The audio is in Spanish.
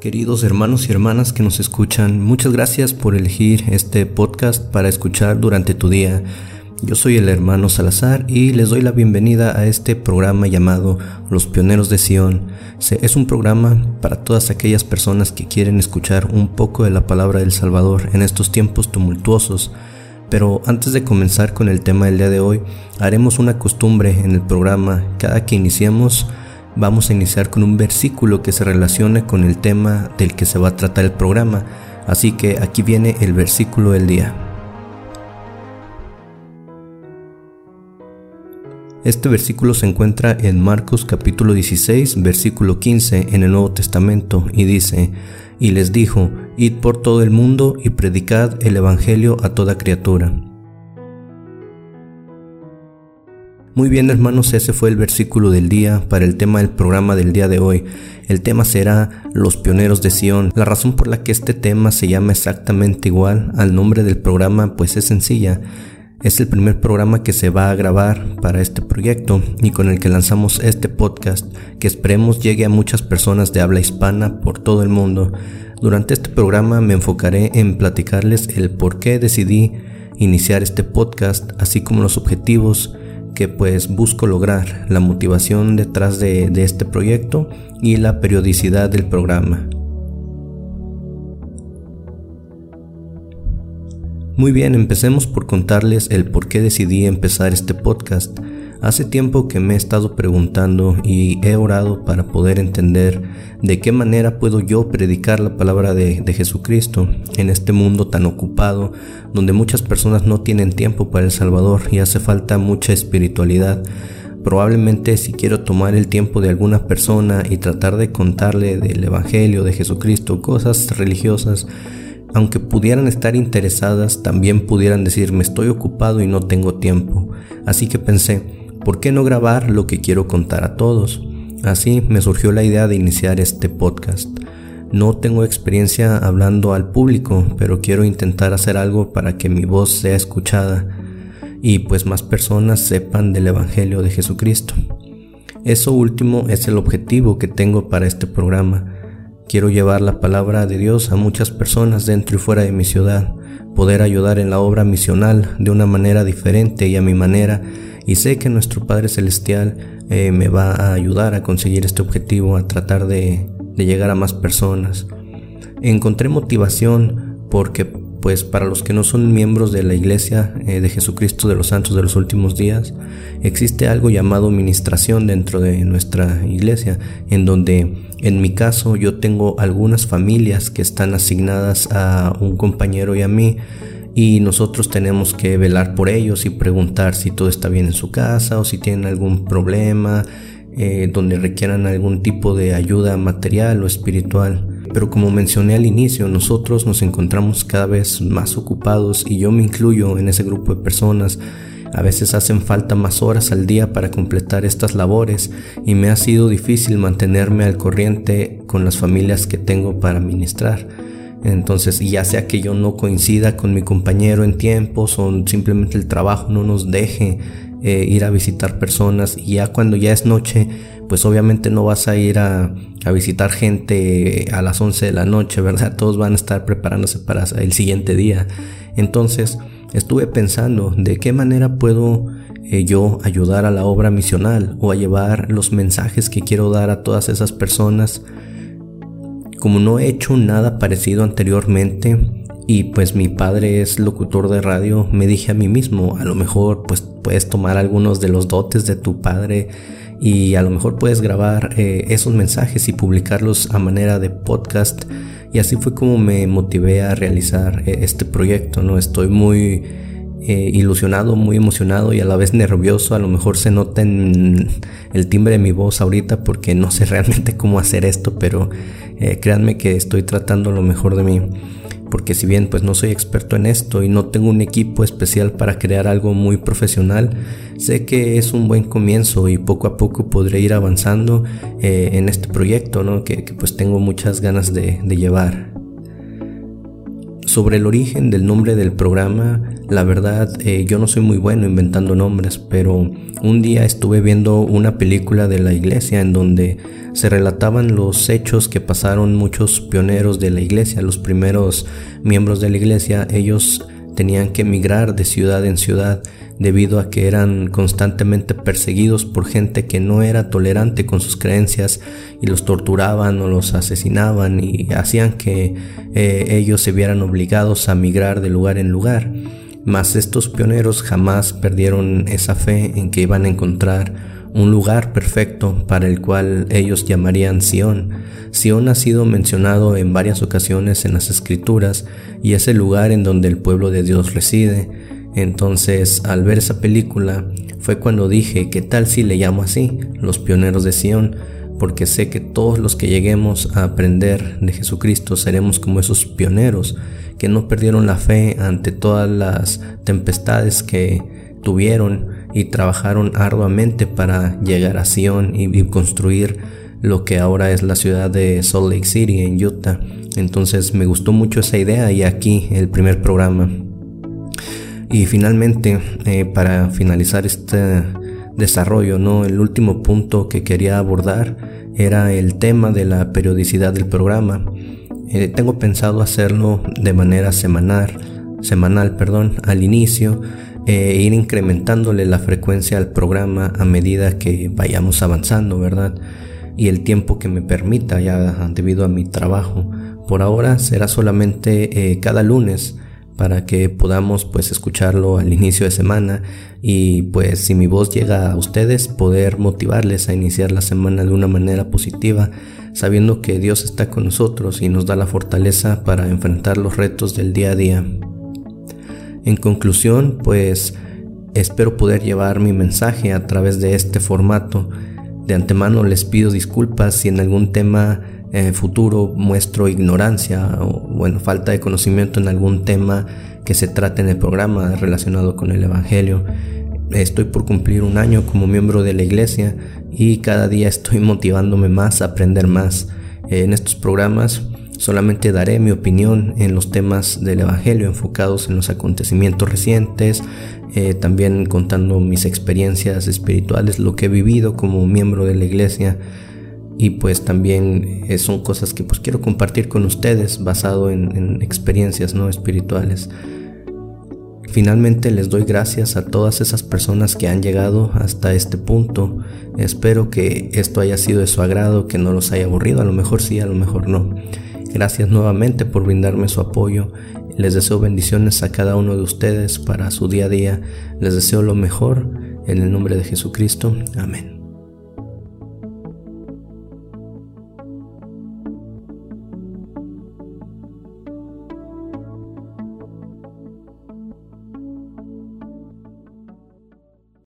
Queridos hermanos y hermanas que nos escuchan, muchas gracias por elegir este podcast para escuchar durante tu día. Yo soy el hermano Salazar y les doy la bienvenida a este programa llamado Los Pioneros de Sion. Es un programa para todas aquellas personas que quieren escuchar un poco de la palabra del Salvador en estos tiempos tumultuosos. Pero antes de comenzar con el tema del día de hoy, haremos una costumbre en el programa. Cada que iniciemos, vamos a iniciar con un versículo que se relacione con el tema del que se va a tratar el programa. Así que aquí viene el versículo del día. Este versículo se encuentra en Marcos capítulo 16, versículo 15 en el Nuevo Testamento y dice, y les dijo, id por todo el mundo y predicad el Evangelio a toda criatura. Muy bien hermanos, ese fue el versículo del día para el tema del programa del día de hoy. El tema será Los Pioneros de Sion. La razón por la que este tema se llama exactamente igual al nombre del programa pues es sencilla es el primer programa que se va a grabar para este proyecto y con el que lanzamos este podcast que esperemos llegue a muchas personas de habla hispana por todo el mundo. Durante este programa me enfocaré en platicarles el por qué decidí iniciar este podcast, así como los objetivos que pues busco lograr, la motivación detrás de, este proyecto y la periodicidad del programa. Muy bien, empecemos por contarles el por qué decidí empezar este podcast. Hace tiempo que me he estado preguntando y he orado para poder entender de qué manera puedo yo predicar la palabra de, Jesucristo en este mundo tan ocupado donde muchas personas no tienen tiempo para el Salvador y hace falta mucha espiritualidad. Probablemente si quiero tomar el tiempo de alguna persona y tratar de contarle del Evangelio de Jesucristo, cosas religiosas, aunque pudieran estar interesadas, también pudieran decirme estoy ocupado y no tengo tiempo. Así que pensé, ¿por qué no grabar lo que quiero contar a todos? Así me surgió la idea de iniciar este podcast. No tengo experiencia hablando al público, pero quiero intentar hacer algo para que mi voz sea escuchada y pues más personas sepan del Evangelio de Jesucristo. Eso último es el objetivo que tengo para este programa Quiero llevar la palabra de Dios a muchas personas dentro y fuera de mi ciudad, poder ayudar en la obra misional de una manera diferente y a mi manera, y sé que nuestro Padre Celestial eh, me va a ayudar a conseguir este objetivo, a tratar de, de llegar a más personas. Encontré motivación porque pues para los que no son miembros de la Iglesia eh, de Jesucristo de los Santos de los Últimos Días, existe algo llamado ministración dentro de nuestra iglesia, en donde en mi caso yo tengo algunas familias que están asignadas a un compañero y a mí, y nosotros tenemos que velar por ellos y preguntar si todo está bien en su casa o si tienen algún problema, eh, donde requieran algún tipo de ayuda material o espiritual. Pero como mencioné al inicio, nosotros nos encontramos cada vez más ocupados y yo me incluyo en ese grupo de personas. A veces hacen falta más horas al día para completar estas labores y me ha sido difícil mantenerme al corriente con las familias que tengo para ministrar. Entonces, ya sea que yo no coincida con mi compañero en tiempos o simplemente el trabajo no nos deje eh, ir a visitar personas y ya cuando ya es noche, pues obviamente no vas a ir a, visitar gente a las 11 de la noche, ¿verdad? Todos van a estar preparándose para el siguiente día. Entonces, estuve pensando de qué manera puedo eh, yo ayudar a la obra misional o a llevar los mensajes que quiero dar a todas esas personas. Como no he hecho nada parecido anteriormente y pues mi padre es locutor de radio, me dije a mí mismo, a lo mejor pues puedes tomar algunos de los dotes de tu padre y a lo mejor puedes grabar eh, esos mensajes y publicarlos a manera de podcast y así fue como me motivé a realizar eh, este proyecto no estoy muy eh, ilusionado muy emocionado y a la vez nervioso. A lo mejor se nota en el timbre de mi voz ahorita porque no sé realmente cómo hacer esto pero créanme que estoy tratando lo mejor de mí porque si bien pues no soy experto en esto y no tengo un equipo especial para crear algo muy profesional, sé que es un buen comienzo y poco a poco podré ir avanzando eh, en este proyecto ¿no? que, pues tengo muchas ganas de, de llevar. Sobre el origen del nombre del programa, La verdad, eh, yo no soy muy bueno inventando nombres, pero un día estuve viendo una película de la iglesia en donde se relataban los hechos que pasaron muchos pioneros de la iglesia, los primeros miembros de la iglesia, ellos tenían que emigrar de ciudad en ciudad debido a que eran constantemente perseguidos por gente que no era tolerante con sus creencias y los torturaban o los asesinaban y hacían que eh, ellos se vieran obligados a migrar de lugar en lugar. Mas estos pioneros jamás perdieron esa fe en que iban a encontrar un lugar perfecto para el cual ellos llamarían Sión. Sión ha sido mencionado en varias ocasiones en las escrituras y es el lugar en donde el pueblo de Dios reside. Entonces, al ver esa película, fue cuando dije, ¿qué tal si le llamo así? Los pioneros de Sión, porque sé que todos los que lleguemos a aprender de Jesucristo seremos como esos pioneros que no perdieron la fe ante todas las tempestades que tuvieron y trabajaron arduamente para llegar a Sion y, construir lo que ahora es la ciudad de Salt Lake City en Utah. Entonces me gustó mucho esa idea y aquí el primer programa. Y finalmente, eh, para finalizar este desarrollo, ¿no? el último punto que quería abordar era el tema de la periodicidad del programa. Eh, tengo pensado hacerlo de manera semanal, semanal perdón, al inicio e ir incrementándole la frecuencia al programa a medida que vayamos avanzando, ¿verdad? Y el tiempo que me permita ya debido a mi trabajo. Por ahora será solamente eh, cada lunes para que podamos pues escucharlo al inicio de semana y pues si mi voz llega a ustedes poder motivarles a iniciar la semana de una manera positiva sabiendo que Dios está con nosotros y nos da la fortaleza para enfrentar los retos del día a día. En conclusión pues espero poder llevar mi mensaje a través de este formato. De antemano les pido disculpas si en algún tema en futuro muestro ignorancia o bueno, falta de conocimiento en algún tema que se trate en el programa relacionado con el Evangelio. Estoy por cumplir un año como miembro de la iglesia y cada día estoy motivándome más a aprender más. En estos programas solamente daré mi opinión en los temas del Evangelio enfocados en los acontecimientos recientes, eh, también contando mis experiencias espirituales, lo que he vivido como miembro de la iglesia y pues también eh, son cosas que pues quiero compartir con ustedes basado en, experiencias no espirituales. Finalmente les doy gracias a todas esas personas que han llegado hasta este punto. Espero que esto haya sido de su agrado, que no los haya aburrido, a lo mejor sí, a lo mejor no. Gracias nuevamente por brindarme su apoyo. Les deseo bendiciones a cada uno de ustedes para su día a día. Les deseo lo mejor en el nombre de Jesucristo. Amén.